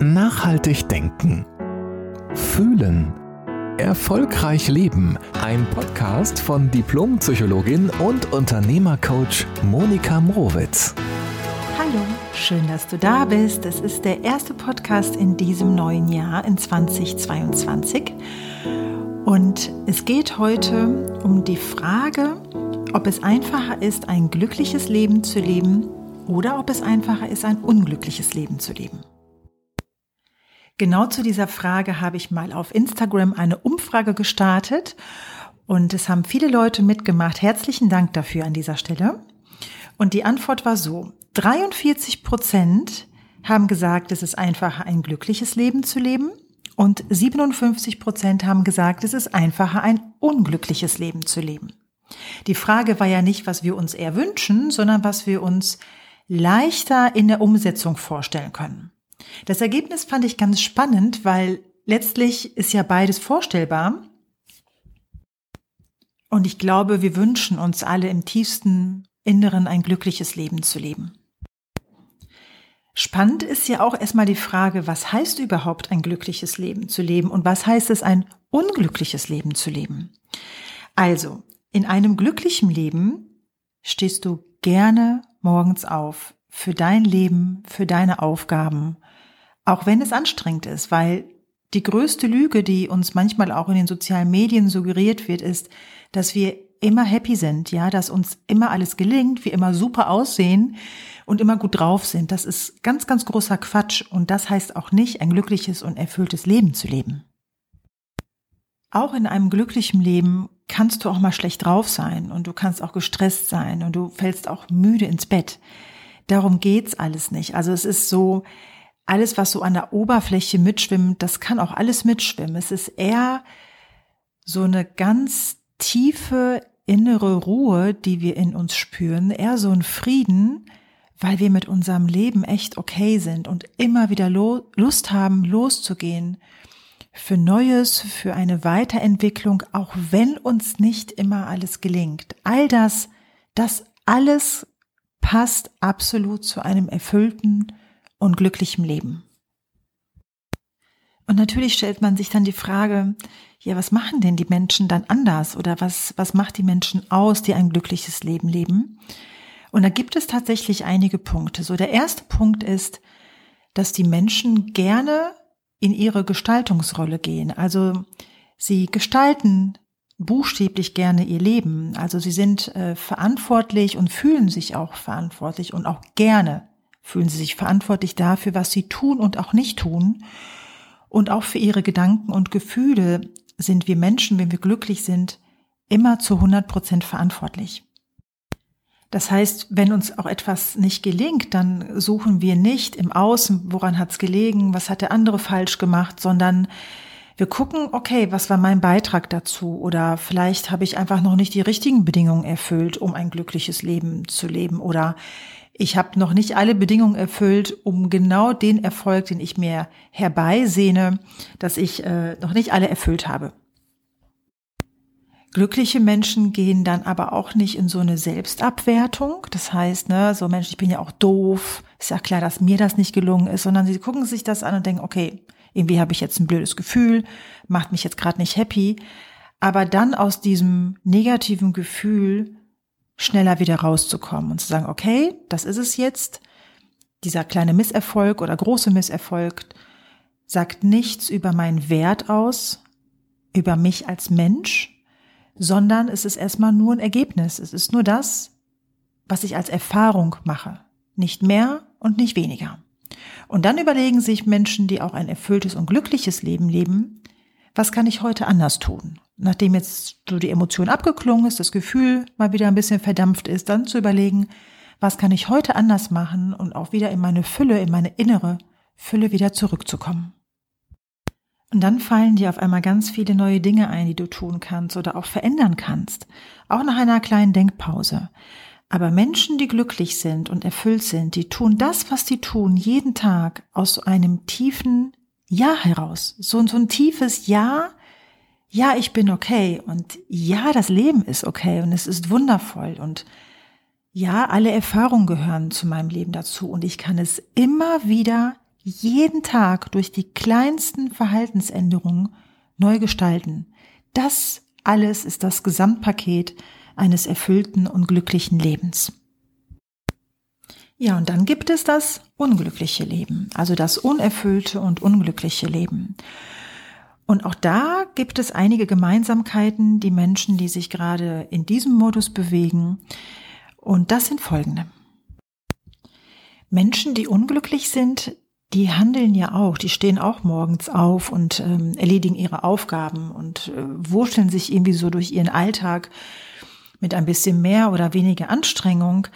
Nachhaltig denken. Fühlen. Erfolgreich leben. Ein Podcast von Diplompsychologin und Unternehmercoach Monika Mrowitz. Hallo, schön, dass du da bist. Es ist der erste Podcast in diesem neuen Jahr in 2022. Und es geht heute um die Frage, ob es einfacher ist, ein glückliches Leben zu leben oder ob es einfacher ist, ein unglückliches Leben zu leben. Genau zu dieser Frage habe ich mal auf Instagram eine Umfrage gestartet und es haben viele Leute mitgemacht. Herzlichen Dank dafür an dieser Stelle. Und die Antwort war so, 43 Prozent haben gesagt, es ist einfacher, ein glückliches Leben zu leben und 57 Prozent haben gesagt, es ist einfacher, ein unglückliches Leben zu leben. Die Frage war ja nicht, was wir uns eher wünschen, sondern was wir uns leichter in der Umsetzung vorstellen können. Das Ergebnis fand ich ganz spannend, weil letztlich ist ja beides vorstellbar. Und ich glaube, wir wünschen uns alle im tiefsten Inneren ein glückliches Leben zu leben. Spannend ist ja auch erstmal die Frage, was heißt überhaupt ein glückliches Leben zu leben und was heißt es ein unglückliches Leben zu leben? Also, in einem glücklichen Leben stehst du gerne morgens auf für dein Leben, für deine Aufgaben auch wenn es anstrengend ist, weil die größte Lüge, die uns manchmal auch in den sozialen Medien suggeriert wird, ist, dass wir immer happy sind, ja, dass uns immer alles gelingt, wir immer super aussehen und immer gut drauf sind. Das ist ganz, ganz großer Quatsch und das heißt auch nicht, ein glückliches und erfülltes Leben zu leben. Auch in einem glücklichen Leben kannst du auch mal schlecht drauf sein und du kannst auch gestresst sein und du fällst auch müde ins Bett. Darum geht's alles nicht. Also es ist so, alles, was so an der Oberfläche mitschwimmt, das kann auch alles mitschwimmen. Es ist eher so eine ganz tiefe innere Ruhe, die wir in uns spüren, eher so ein Frieden, weil wir mit unserem Leben echt okay sind und immer wieder Lust haben, loszugehen für Neues, für eine Weiterentwicklung, auch wenn uns nicht immer alles gelingt. All das, das alles passt absolut zu einem erfüllten und glücklichem Leben. Und natürlich stellt man sich dann die Frage, ja, was machen denn die Menschen dann anders oder was, was macht die Menschen aus, die ein glückliches Leben leben? Und da gibt es tatsächlich einige Punkte. So der erste Punkt ist, dass die Menschen gerne in ihre Gestaltungsrolle gehen. Also sie gestalten buchstäblich gerne ihr Leben. Also sie sind äh, verantwortlich und fühlen sich auch verantwortlich und auch gerne Fühlen sie sich verantwortlich dafür, was sie tun und auch nicht tun. Und auch für ihre Gedanken und Gefühle sind wir Menschen, wenn wir glücklich sind, immer zu 100 Prozent verantwortlich. Das heißt, wenn uns auch etwas nicht gelingt, dann suchen wir nicht im Außen, woran hat es gelegen, was hat der andere falsch gemacht, sondern wir gucken, okay, was war mein Beitrag dazu? Oder vielleicht habe ich einfach noch nicht die richtigen Bedingungen erfüllt, um ein glückliches Leben zu leben. Oder ich habe noch nicht alle Bedingungen erfüllt, um genau den Erfolg, den ich mir herbeisehne, dass ich äh, noch nicht alle erfüllt habe. Glückliche Menschen gehen dann aber auch nicht in so eine Selbstabwertung. Das heißt, ne, so Mensch, ich bin ja auch doof. Ist ja klar, dass mir das nicht gelungen ist, sondern sie gucken sich das an und denken, okay, irgendwie habe ich jetzt ein blödes Gefühl, macht mich jetzt gerade nicht happy. Aber dann aus diesem negativen Gefühl schneller wieder rauszukommen und zu sagen, okay, das ist es jetzt. Dieser kleine Misserfolg oder große Misserfolg sagt nichts über meinen Wert aus, über mich als Mensch, sondern es ist erstmal nur ein Ergebnis. Es ist nur das, was ich als Erfahrung mache. Nicht mehr und nicht weniger. Und dann überlegen sich Menschen, die auch ein erfülltes und glückliches Leben leben, was kann ich heute anders tun? Nachdem jetzt so die Emotion abgeklungen ist, das Gefühl mal wieder ein bisschen verdampft ist, dann zu überlegen, was kann ich heute anders machen und auch wieder in meine Fülle, in meine innere Fülle wieder zurückzukommen. Und dann fallen dir auf einmal ganz viele neue Dinge ein, die du tun kannst oder auch verändern kannst. Auch nach einer kleinen Denkpause. Aber Menschen, die glücklich sind und erfüllt sind, die tun das, was die tun, jeden Tag aus einem tiefen Ja heraus. So, so ein tiefes Ja, ja, ich bin okay und ja, das Leben ist okay und es ist wundervoll und ja, alle Erfahrungen gehören zu meinem Leben dazu und ich kann es immer wieder jeden Tag durch die kleinsten Verhaltensänderungen neu gestalten. Das alles ist das Gesamtpaket eines erfüllten und glücklichen Lebens. Ja, und dann gibt es das unglückliche Leben, also das unerfüllte und unglückliche Leben. Und auch da gibt es einige Gemeinsamkeiten, die Menschen, die sich gerade in diesem Modus bewegen. Und das sind folgende. Menschen, die unglücklich sind, die handeln ja auch, die stehen auch morgens auf und ähm, erledigen ihre Aufgaben und äh, wurschteln sich irgendwie so durch ihren Alltag mit ein bisschen mehr oder weniger Anstrengung.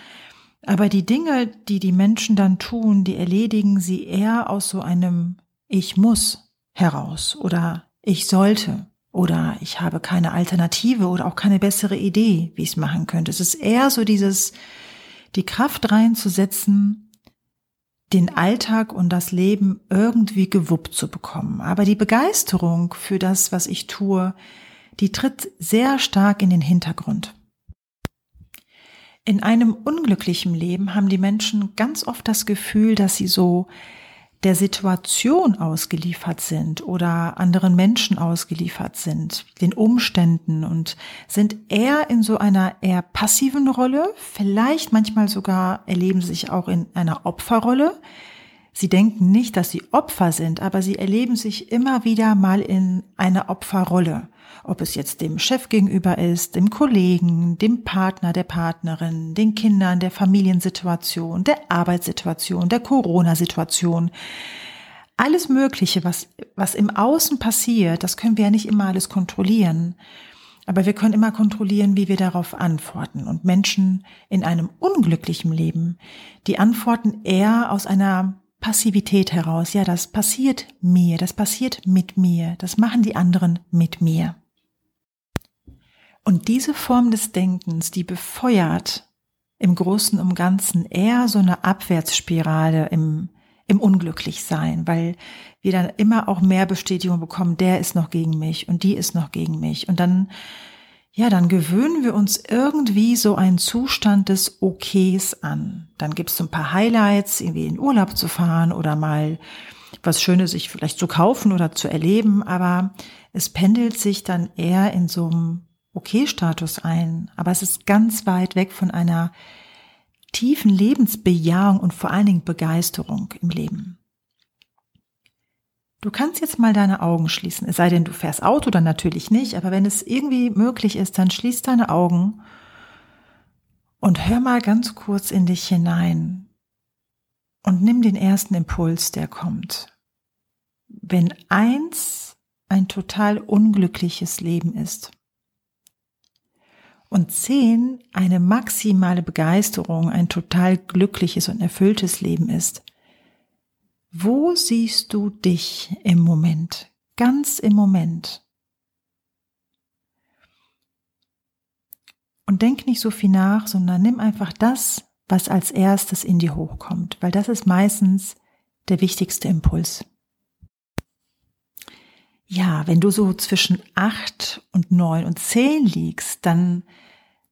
Aber die Dinge, die die Menschen dann tun, die erledigen sie eher aus so einem Ich muss heraus oder ich sollte oder ich habe keine Alternative oder auch keine bessere Idee, wie ich es machen könnte. Es ist eher so dieses, die Kraft reinzusetzen, den Alltag und das Leben irgendwie gewuppt zu bekommen. Aber die Begeisterung für das, was ich tue, die tritt sehr stark in den Hintergrund. In einem unglücklichen Leben haben die Menschen ganz oft das Gefühl, dass sie so der Situation ausgeliefert sind oder anderen Menschen ausgeliefert sind, den Umständen und sind eher in so einer eher passiven Rolle, vielleicht manchmal sogar erleben sie sich auch in einer Opferrolle. Sie denken nicht, dass sie Opfer sind, aber sie erleben sich immer wieder mal in einer Opferrolle ob es jetzt dem Chef gegenüber ist, dem Kollegen, dem Partner, der Partnerin, den Kindern, der Familiensituation, der Arbeitssituation, der Corona-Situation. Alles Mögliche, was, was im Außen passiert, das können wir ja nicht immer alles kontrollieren. Aber wir können immer kontrollieren, wie wir darauf antworten. Und Menschen in einem unglücklichen Leben, die antworten eher aus einer Passivität heraus. Ja, das passiert mir, das passiert mit mir, das machen die anderen mit mir. Und diese Form des Denkens, die befeuert im Großen und Ganzen eher so eine Abwärtsspirale im, im Unglücklichsein, weil wir dann immer auch mehr Bestätigung bekommen, der ist noch gegen mich und die ist noch gegen mich. Und dann, ja, dann gewöhnen wir uns irgendwie so einen Zustand des Okays an. Dann gibt es so ein paar Highlights, irgendwie in Urlaub zu fahren oder mal was Schönes sich vielleicht zu kaufen oder zu erleben, aber es pendelt sich dann eher in so einem Okay-Status ein, aber es ist ganz weit weg von einer tiefen Lebensbejahung und vor allen Dingen Begeisterung im Leben. Du kannst jetzt mal deine Augen schließen, es sei denn, du fährst Auto, dann natürlich nicht, aber wenn es irgendwie möglich ist, dann schließ deine Augen und hör mal ganz kurz in dich hinein und nimm den ersten Impuls, der kommt. Wenn eins ein total unglückliches Leben ist, und zehn eine maximale Begeisterung, ein total glückliches und erfülltes Leben ist. Wo siehst du dich im Moment? Ganz im Moment. Und denk nicht so viel nach, sondern nimm einfach das, was als erstes in dir hochkommt, weil das ist meistens der wichtigste Impuls. Ja, wenn du so zwischen acht und neun und zehn liegst, dann,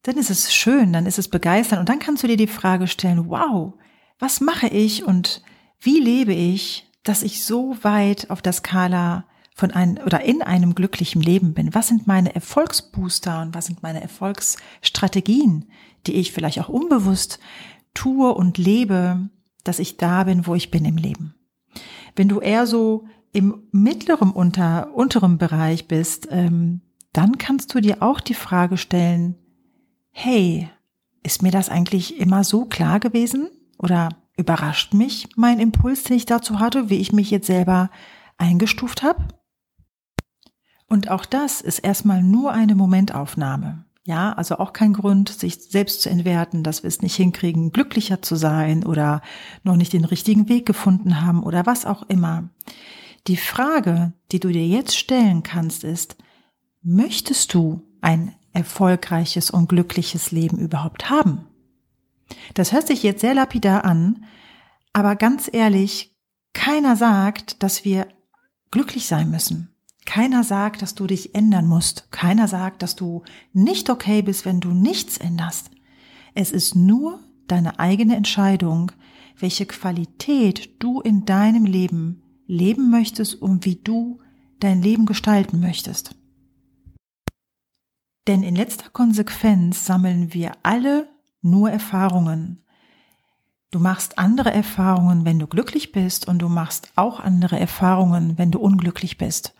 dann ist es schön, dann ist es begeisternd und dann kannst du dir die Frage stellen, wow, was mache ich und wie lebe ich, dass ich so weit auf der Skala von einem oder in einem glücklichen Leben bin? Was sind meine Erfolgsbooster und was sind meine Erfolgsstrategien, die ich vielleicht auch unbewusst tue und lebe, dass ich da bin, wo ich bin im Leben? Wenn du eher so im mittleren unter, unteren Bereich bist, ähm, dann kannst du dir auch die Frage stellen, hey, ist mir das eigentlich immer so klar gewesen? Oder überrascht mich mein Impuls, den ich dazu hatte, wie ich mich jetzt selber eingestuft habe? Und auch das ist erstmal nur eine Momentaufnahme. Ja, also auch kein Grund, sich selbst zu entwerten, dass wir es nicht hinkriegen, glücklicher zu sein oder noch nicht den richtigen Weg gefunden haben oder was auch immer. Die Frage, die du dir jetzt stellen kannst, ist, möchtest du ein erfolgreiches und glückliches Leben überhaupt haben? Das hört sich jetzt sehr lapidar an, aber ganz ehrlich, keiner sagt, dass wir glücklich sein müssen. Keiner sagt, dass du dich ändern musst. Keiner sagt, dass du nicht okay bist, wenn du nichts änderst. Es ist nur deine eigene Entscheidung, welche Qualität du in deinem Leben leben möchtest und wie du dein Leben gestalten möchtest. Denn in letzter Konsequenz sammeln wir alle nur Erfahrungen. Du machst andere Erfahrungen, wenn du glücklich bist und du machst auch andere Erfahrungen, wenn du unglücklich bist.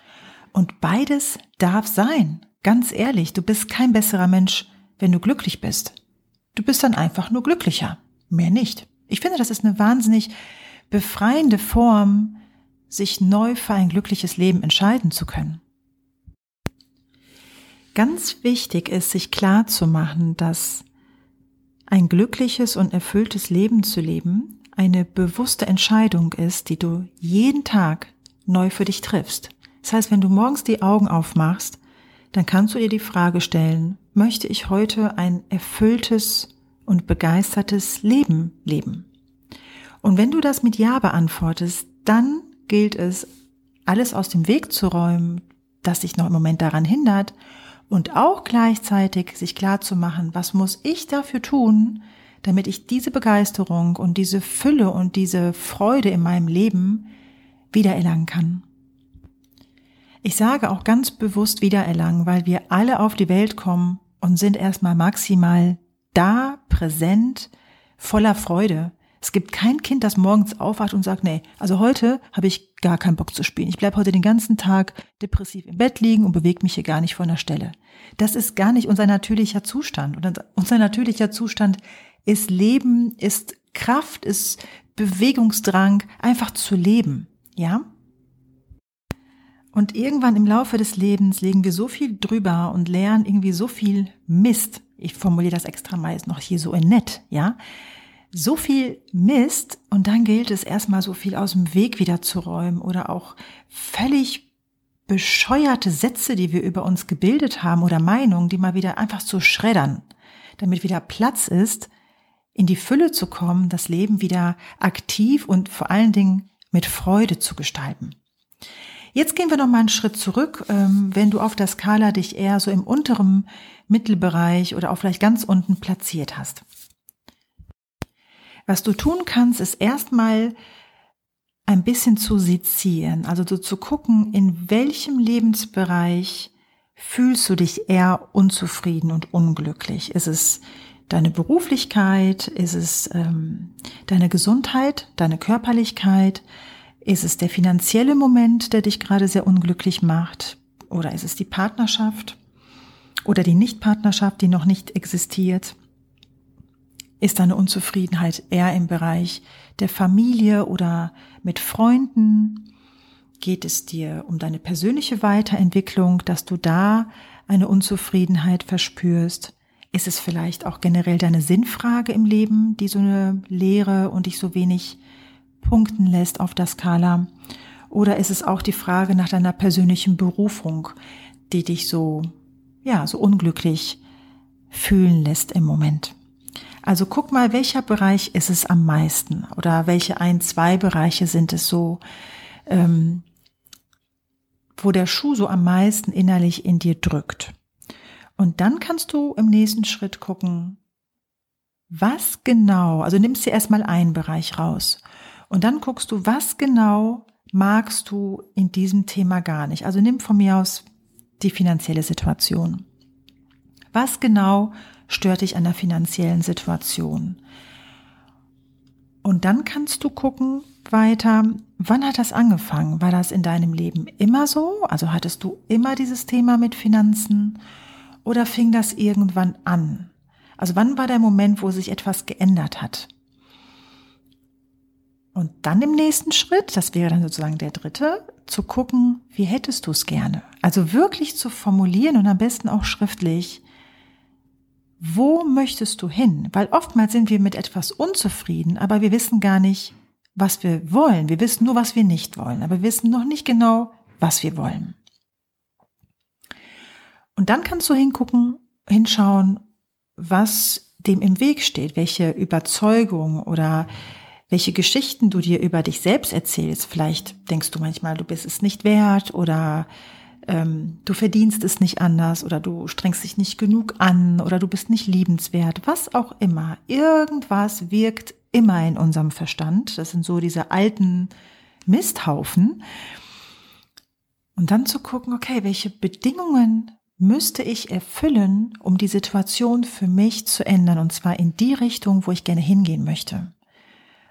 Und beides darf sein. Ganz ehrlich, du bist kein besserer Mensch, wenn du glücklich bist. Du bist dann einfach nur glücklicher. Mehr nicht. Ich finde, das ist eine wahnsinnig befreiende Form, sich neu für ein glückliches Leben entscheiden zu können. Ganz wichtig ist, sich klar zu machen, dass ein glückliches und erfülltes Leben zu leben eine bewusste Entscheidung ist, die du jeden Tag neu für dich triffst. Das heißt, wenn du morgens die Augen aufmachst, dann kannst du dir die Frage stellen, möchte ich heute ein erfülltes und begeistertes Leben leben? Und wenn du das mit Ja beantwortest, dann gilt es, alles aus dem Weg zu räumen, das dich noch im Moment daran hindert und auch gleichzeitig sich klar zu machen, was muss ich dafür tun, damit ich diese Begeisterung und diese Fülle und diese Freude in meinem Leben wiedererlangen kann. Ich sage auch ganz bewusst wiedererlangen, weil wir alle auf die Welt kommen und sind erstmal maximal da, präsent, voller Freude. Es gibt kein Kind, das morgens aufwacht und sagt, nee, also heute habe ich gar keinen Bock zu spielen. Ich bleibe heute den ganzen Tag depressiv im Bett liegen und bewege mich hier gar nicht von der Stelle. Das ist gar nicht unser natürlicher Zustand. Und unser natürlicher Zustand ist Leben, ist Kraft, ist Bewegungsdrang, einfach zu leben. Ja? Und irgendwann im Laufe des Lebens legen wir so viel drüber und lernen irgendwie so viel Mist. Ich formuliere das extra meist noch hier so in nett, ja? So viel Mist und dann gilt es erstmal so viel aus dem Weg wieder zu räumen oder auch völlig bescheuerte Sätze, die wir über uns gebildet haben oder Meinungen, die mal wieder einfach zu schreddern, damit wieder Platz ist, in die Fülle zu kommen, das Leben wieder aktiv und vor allen Dingen mit Freude zu gestalten. Jetzt gehen wir noch mal einen Schritt zurück. Ähm, wenn du auf der Skala dich eher so im unteren Mittelbereich oder auch vielleicht ganz unten platziert hast. Was du tun kannst, ist erstmal ein bisschen zu sezieren, also so zu gucken, in welchem Lebensbereich fühlst du dich eher unzufrieden und unglücklich? Ist es deine Beruflichkeit? Ist es ähm, deine Gesundheit, deine Körperlichkeit? Ist es der finanzielle Moment, der dich gerade sehr unglücklich macht? Oder ist es die Partnerschaft? Oder die Nichtpartnerschaft, die noch nicht existiert? Ist deine Unzufriedenheit eher im Bereich der Familie oder mit Freunden? Geht es dir um deine persönliche Weiterentwicklung, dass du da eine Unzufriedenheit verspürst? Ist es vielleicht auch generell deine Sinnfrage im Leben, die so eine Leere und dich so wenig punkten lässt auf der Skala? Oder ist es auch die Frage nach deiner persönlichen Berufung, die dich so, ja, so unglücklich fühlen lässt im Moment? Also guck mal, welcher Bereich ist es am meisten oder welche ein, zwei Bereiche sind es so, ähm, wo der Schuh so am meisten innerlich in dir drückt. Und dann kannst du im nächsten Schritt gucken, was genau, also nimmst dir erstmal einen Bereich raus und dann guckst du, was genau magst du in diesem Thema gar nicht. Also nimm von mir aus die finanzielle Situation. Was genau stört dich an der finanziellen Situation? Und dann kannst du gucken weiter, wann hat das angefangen? War das in deinem Leben immer so? Also hattest du immer dieses Thema mit Finanzen? Oder fing das irgendwann an? Also wann war der Moment, wo sich etwas geändert hat? Und dann im nächsten Schritt, das wäre dann sozusagen der dritte, zu gucken, wie hättest du es gerne? Also wirklich zu formulieren und am besten auch schriftlich, wo möchtest du hin? Weil oftmals sind wir mit etwas unzufrieden, aber wir wissen gar nicht, was wir wollen. Wir wissen nur, was wir nicht wollen, aber wir wissen noch nicht genau, was wir wollen. Und dann kannst du hingucken, hinschauen, was dem im Weg steht, welche Überzeugung oder welche Geschichten du dir über dich selbst erzählst. Vielleicht denkst du manchmal, du bist es nicht wert oder ähm, du verdienst es nicht anders oder du strengst dich nicht genug an oder du bist nicht liebenswert, was auch immer. Irgendwas wirkt immer in unserem Verstand. Das sind so diese alten Misthaufen. Und dann zu gucken, okay, welche Bedingungen müsste ich erfüllen, um die Situation für mich zu ändern, und zwar in die Richtung, wo ich gerne hingehen möchte.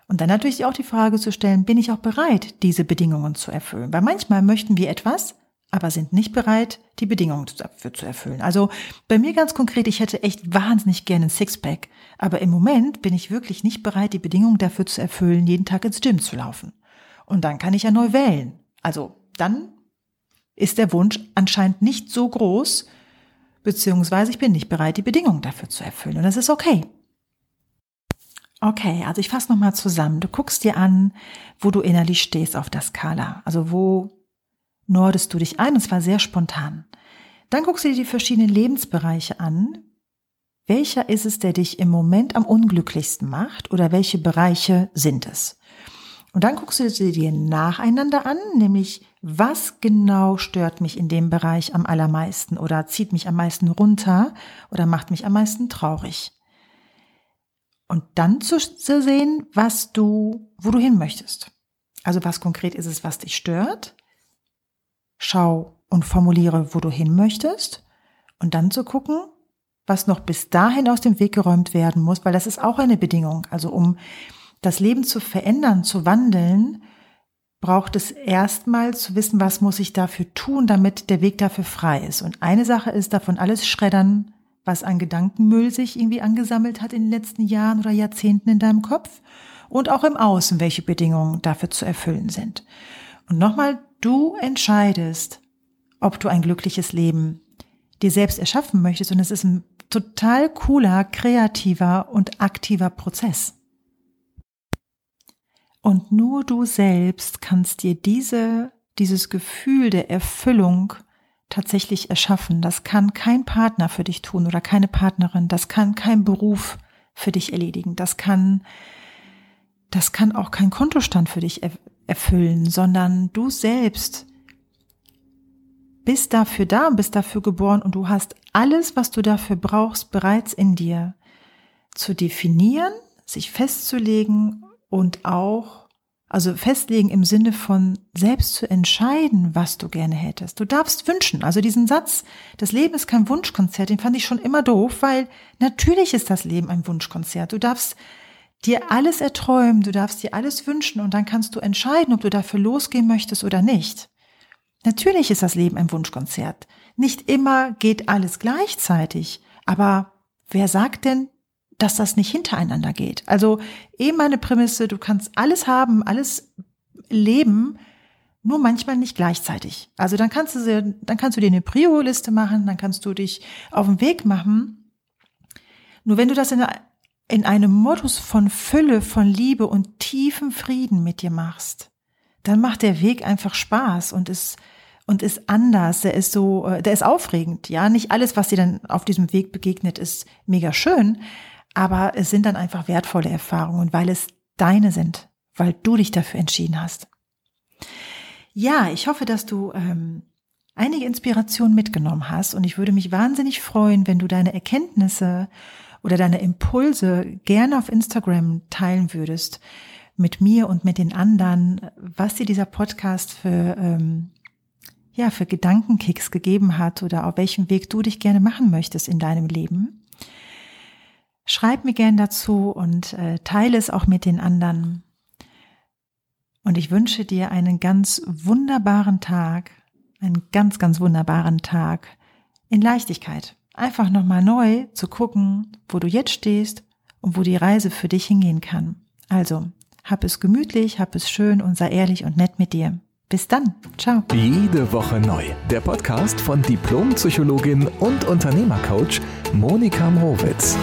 Und dann natürlich auch die Frage zu stellen, bin ich auch bereit, diese Bedingungen zu erfüllen? Weil manchmal möchten wir etwas, aber sind nicht bereit, die Bedingungen dafür zu erfüllen. Also bei mir ganz konkret, ich hätte echt wahnsinnig gerne ein Sixpack, aber im Moment bin ich wirklich nicht bereit, die Bedingungen dafür zu erfüllen, jeden Tag ins Gym zu laufen. Und dann kann ich ja neu wählen. Also dann ist der Wunsch anscheinend nicht so groß, beziehungsweise ich bin nicht bereit, die Bedingungen dafür zu erfüllen. Und das ist okay. Okay, also ich fasse nochmal zusammen. Du guckst dir an, wo du innerlich stehst auf der Skala. Also wo nordest du dich ein, und zwar sehr spontan. Dann guckst du dir die verschiedenen Lebensbereiche an. Welcher ist es, der dich im Moment am unglücklichsten macht oder welche Bereiche sind es? Und dann guckst du sie dir nacheinander an, nämlich was genau stört mich in dem Bereich am allermeisten oder zieht mich am meisten runter oder macht mich am meisten traurig. Und dann zu, sehen, was du, wo du hin möchtest. Also was konkret ist es, was dich stört. Schau und formuliere, wo du hin möchtest. Und dann zu gucken, was noch bis dahin aus dem Weg geräumt werden muss, weil das ist auch eine Bedingung. Also um das Leben zu verändern, zu wandeln, braucht es erstmal zu wissen, was muss ich dafür tun, damit der Weg dafür frei ist. Und eine Sache ist davon alles schreddern, was an Gedankenmüll sich irgendwie angesammelt hat in den letzten Jahren oder Jahrzehnten in deinem Kopf und auch im Außen, welche Bedingungen dafür zu erfüllen sind. Und nochmal, du entscheidest, ob du ein glückliches Leben dir selbst erschaffen möchtest und es ist ein total cooler, kreativer und aktiver Prozess. Und nur du selbst kannst dir diese, dieses Gefühl der Erfüllung tatsächlich erschaffen. Das kann kein Partner für dich tun oder keine Partnerin. Das kann kein Beruf für dich erledigen. Das kann, das kann auch kein Kontostand für dich erfüllen, sondern du selbst bist dafür da und bist dafür geboren und du hast alles, was du dafür brauchst, bereits in dir zu definieren, sich festzulegen und auch, also festlegen im Sinne von selbst zu entscheiden, was du gerne hättest. Du darfst wünschen. Also diesen Satz, das Leben ist kein Wunschkonzert, den fand ich schon immer doof, weil natürlich ist das Leben ein Wunschkonzert. Du darfst dir alles erträumen, du darfst dir alles wünschen und dann kannst du entscheiden, ob du dafür losgehen möchtest oder nicht. Natürlich ist das Leben ein Wunschkonzert. Nicht immer geht alles gleichzeitig, aber wer sagt denn, dass das nicht hintereinander geht. Also eben meine Prämisse, du kannst alles haben, alles leben, nur manchmal nicht gleichzeitig. Also dann kannst du, dann kannst du dir eine Prio-Liste machen, dann kannst du dich auf den Weg machen. Nur wenn du das in, in einem Modus von Fülle, von Liebe und tiefem Frieden mit dir machst, dann macht der Weg einfach Spaß und ist und ist anders, der ist so, äh, der ist aufregend. Ja, nicht alles, was dir dann auf diesem Weg begegnet, ist mega schön, aber es sind dann einfach wertvolle Erfahrungen, weil es deine sind, weil du dich dafür entschieden hast. Ja, ich hoffe, dass du ähm, einige Inspirationen mitgenommen hast und ich würde mich wahnsinnig freuen, wenn du deine Erkenntnisse oder deine Impulse gerne auf Instagram teilen würdest mit mir und mit den anderen, was dir dieser Podcast für ähm, ja für Gedankenkicks gegeben hat oder auf welchem Weg du dich gerne machen möchtest in deinem Leben. Schreib mir gern dazu und äh, teile es auch mit den anderen. Und ich wünsche dir einen ganz wunderbaren Tag, einen ganz, ganz wunderbaren Tag in Leichtigkeit. Einfach nochmal neu zu gucken, wo du jetzt stehst und wo die Reise für dich hingehen kann. Also, hab es gemütlich, hab es schön und sei ehrlich und nett mit dir. Bis dann. Ciao. Jede Woche neu. Der Podcast von Diplompsychologin und Unternehmercoach Monika Mrowitz.